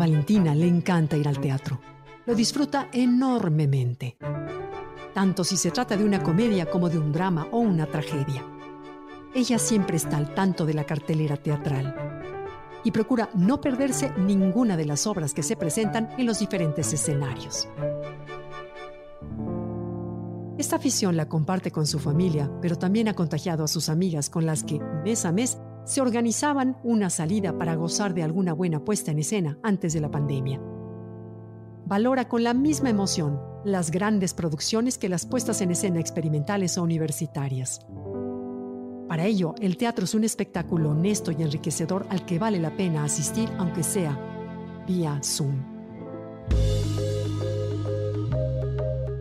Valentina le encanta ir al teatro. Lo disfruta enormemente. Tanto si se trata de una comedia como de un drama o una tragedia. Ella siempre está al tanto de la cartelera teatral y procura no perderse ninguna de las obras que se presentan en los diferentes escenarios. Esta afición la comparte con su familia, pero también ha contagiado a sus amigas con las que, mes a mes, se organizaban una salida para gozar de alguna buena puesta en escena antes de la pandemia. Valora con la misma emoción las grandes producciones que las puestas en escena experimentales o universitarias. Para ello, el teatro es un espectáculo honesto y enriquecedor al que vale la pena asistir aunque sea vía Zoom.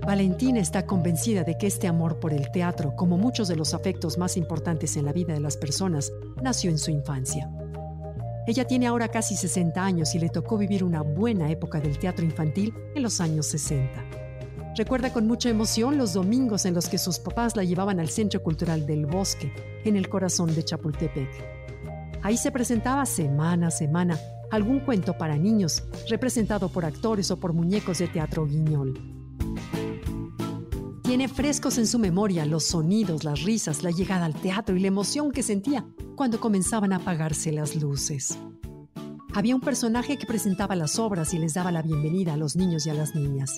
Valentina está convencida de que este amor por el teatro, como muchos de los afectos más importantes en la vida de las personas, nació en su infancia. Ella tiene ahora casi 60 años y le tocó vivir una buena época del teatro infantil en los años 60. Recuerda con mucha emoción los domingos en los que sus papás la llevaban al Centro Cultural del Bosque, en el corazón de Chapultepec. Ahí se presentaba semana a semana algún cuento para niños, representado por actores o por muñecos de teatro guiñol. Tiene frescos en su memoria los sonidos, las risas, la llegada al teatro y la emoción que sentía cuando comenzaban a apagarse las luces. Había un personaje que presentaba las obras y les daba la bienvenida a los niños y a las niñas.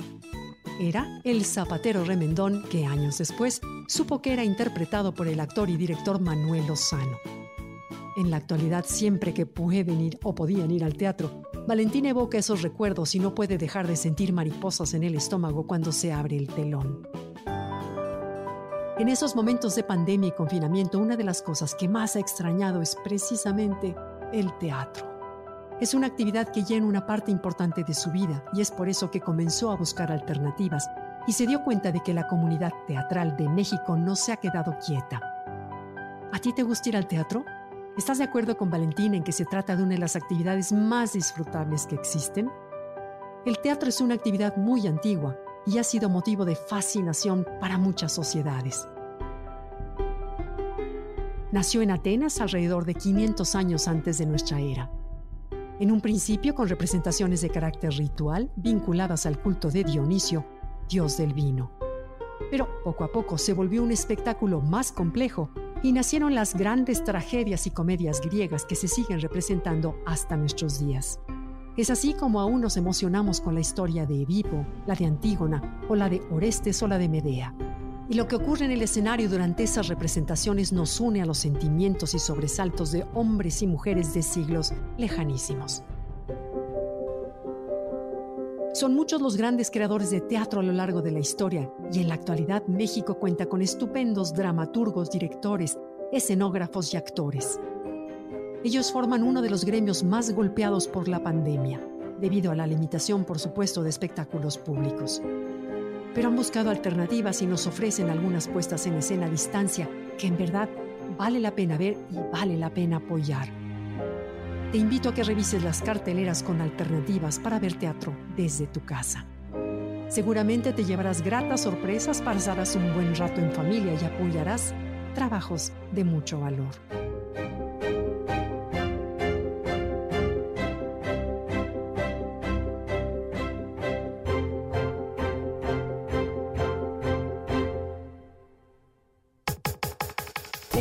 Era el zapatero remendón que años después supo que era interpretado por el actor y director Manuel Lozano. En la actualidad, siempre que pueden ir o podían ir al teatro, Valentín evoca esos recuerdos y no puede dejar de sentir mariposas en el estómago cuando se abre el telón. En esos momentos de pandemia y confinamiento, una de las cosas que más ha extrañado es precisamente el teatro. Es una actividad que llena una parte importante de su vida y es por eso que comenzó a buscar alternativas y se dio cuenta de que la comunidad teatral de México no se ha quedado quieta. ¿A ti te gusta ir al teatro? ¿Estás de acuerdo con Valentín en que se trata de una de las actividades más disfrutables que existen? El teatro es una actividad muy antigua y ha sido motivo de fascinación para muchas sociedades. Nació en Atenas alrededor de 500 años antes de nuestra era. En un principio con representaciones de carácter ritual vinculadas al culto de Dionisio, dios del vino. Pero poco a poco se volvió un espectáculo más complejo y nacieron las grandes tragedias y comedias griegas que se siguen representando hasta nuestros días. Es así como aún nos emocionamos con la historia de Edipo, la de Antígona o la de Orestes o la de Medea. Y lo que ocurre en el escenario durante esas representaciones nos une a los sentimientos y sobresaltos de hombres y mujeres de siglos lejanísimos. Son muchos los grandes creadores de teatro a lo largo de la historia y en la actualidad México cuenta con estupendos dramaturgos, directores, escenógrafos y actores. Ellos forman uno de los gremios más golpeados por la pandemia, debido a la limitación, por supuesto, de espectáculos públicos. Pero han buscado alternativas y nos ofrecen algunas puestas en escena a distancia que en verdad vale la pena ver y vale la pena apoyar. Te invito a que revises las carteleras con alternativas para ver teatro desde tu casa. Seguramente te llevarás gratas sorpresas, pasarás un buen rato en familia y apoyarás trabajos de mucho valor.